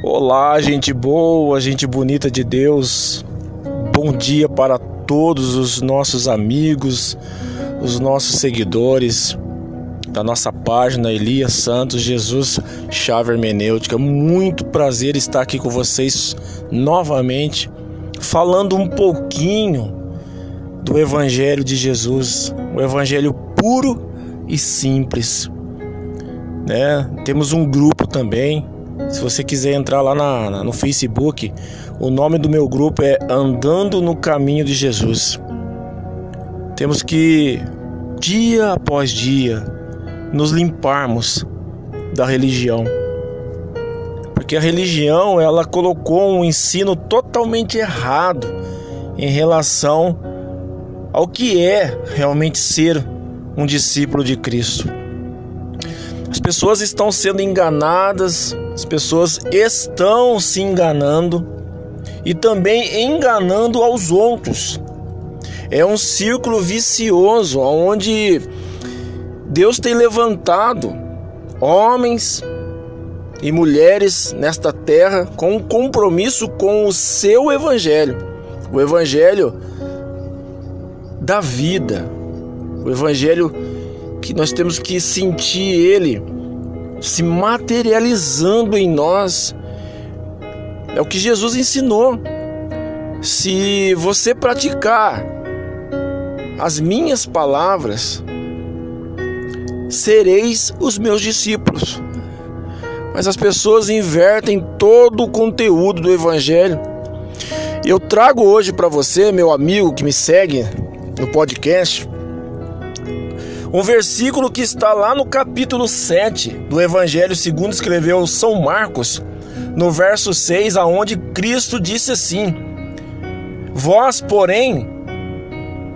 Olá, gente boa, gente bonita de Deus. Bom dia para todos os nossos amigos, os nossos seguidores da nossa página Elias Santos Jesus Chave Hermenêutica. Muito prazer estar aqui com vocês novamente, falando um pouquinho do Evangelho de Jesus, o Evangelho puro e simples. Né? Temos um grupo também se você quiser entrar lá na, na, no Facebook, o nome do meu grupo é Andando no Caminho de Jesus. Temos que, dia após dia, nos limparmos da religião. Porque a religião, ela colocou um ensino totalmente errado em relação ao que é realmente ser um discípulo de Cristo. As pessoas estão sendo enganadas as pessoas estão se enganando e também enganando aos outros. É um círculo vicioso onde Deus tem levantado homens e mulheres nesta terra com um compromisso com o seu evangelho, o evangelho da vida, o evangelho que nós temos que sentir ele se materializando em nós. É o que Jesus ensinou. Se você praticar as minhas palavras, sereis os meus discípulos. Mas as pessoas invertem todo o conteúdo do Evangelho. Eu trago hoje para você, meu amigo que me segue no podcast, um versículo que está lá no capítulo 7 do Evangelho segundo escreveu São Marcos, no verso 6, aonde Cristo disse assim: Vós, porém,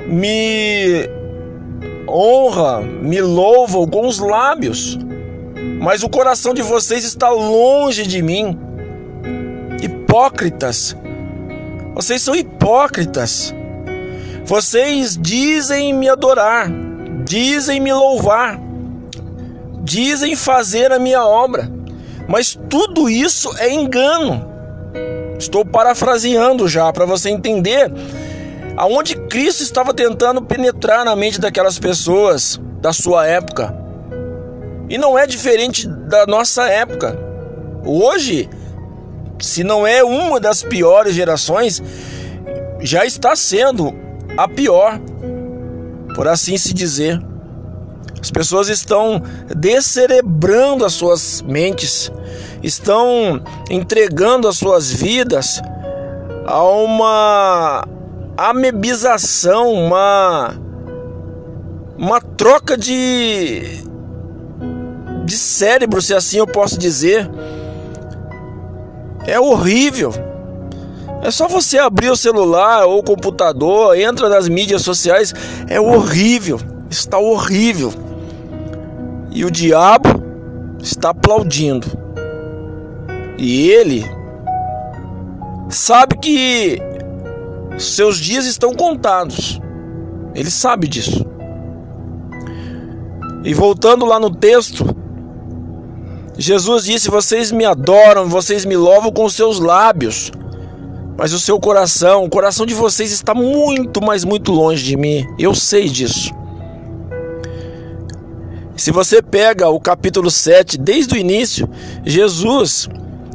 me honra, me louvam com os lábios, mas o coração de vocês está longe de mim. Hipócritas, vocês são hipócritas. Vocês dizem me adorar, dizem me louvar, dizem fazer a minha obra, mas tudo isso é engano. Estou parafraseando já para você entender aonde Cristo estava tentando penetrar na mente daquelas pessoas da sua época. E não é diferente da nossa época. Hoje, se não é uma das piores gerações, já está sendo a pior por assim se dizer. As pessoas estão descerebrando as suas mentes, estão entregando as suas vidas a uma amebização, uma uma troca de de cérebro, se assim eu posso dizer. É horrível. É só você abrir o celular ou o computador, entra nas mídias sociais, é horrível, está horrível. E o diabo está aplaudindo. E ele sabe que seus dias estão contados. Ele sabe disso. E voltando lá no texto, Jesus disse: Vocês me adoram, vocês me louvam com seus lábios, mas o seu coração, o coração de vocês está muito, mas muito longe de mim. Eu sei disso. Se você pega o capítulo 7, desde o início, Jesus,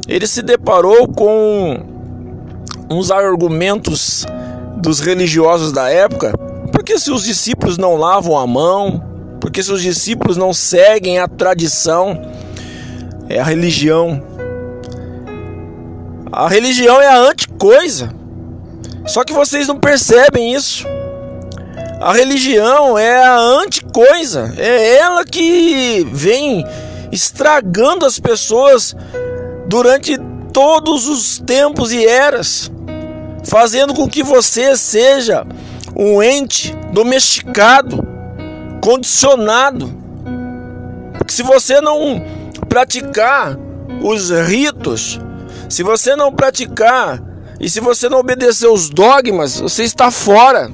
ele se deparou com uns argumentos dos religiosos da época, porque se os discípulos não lavam a mão, porque se os discípulos não seguem a tradição, é a religião a religião é a anticoisa. Só que vocês não percebem isso. A religião é a anticoisa. É ela que vem estragando as pessoas durante todos os tempos e eras, fazendo com que você seja um ente domesticado, condicionado. Porque se você não praticar os ritos, se você não praticar e se você não obedecer os dogmas, você está fora.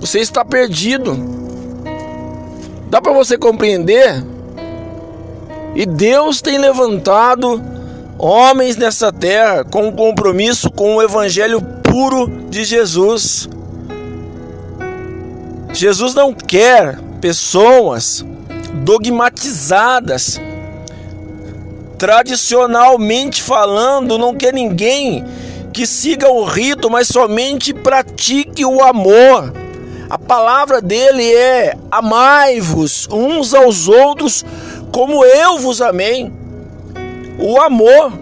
Você está perdido. Dá para você compreender? E Deus tem levantado homens nessa terra com um compromisso com o evangelho puro de Jesus. Jesus não quer pessoas dogmatizadas. Tradicionalmente falando, não quer ninguém que siga o rito, mas somente pratique o amor. A palavra dele é: amai-vos uns aos outros como eu vos amei. O amor,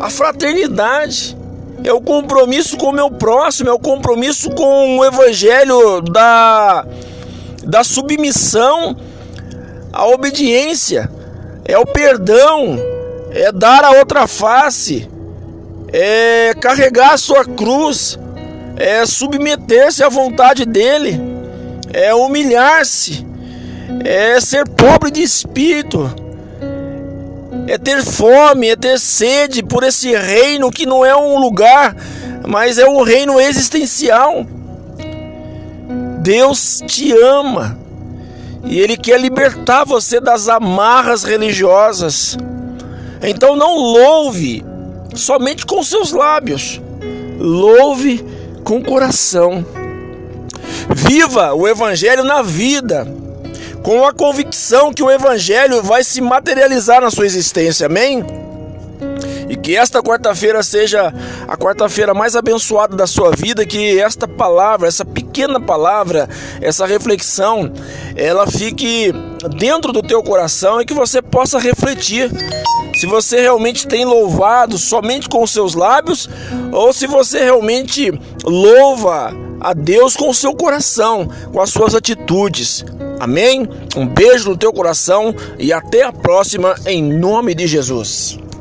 a fraternidade, é o compromisso com o meu próximo, é o compromisso com o evangelho da, da submissão, a obediência, é o perdão, é dar a outra face, é carregar a sua cruz, é submeter-se à vontade dele, é humilhar-se, é ser pobre de espírito, é ter fome, é ter sede por esse reino que não é um lugar, mas é um reino existencial. Deus te ama e Ele quer libertar você das amarras religiosas. Então não louve somente com seus lábios, louve com o coração. Viva o Evangelho na vida, com a convicção que o Evangelho vai se materializar na sua existência, amém? Que esta quarta-feira seja a quarta-feira mais abençoada da sua vida, que esta palavra, essa pequena palavra, essa reflexão, ela fique dentro do teu coração e que você possa refletir se você realmente tem louvado somente com seus lábios ou se você realmente louva a Deus com o seu coração, com as suas atitudes. Amém? Um beijo no teu coração e até a próxima em nome de Jesus.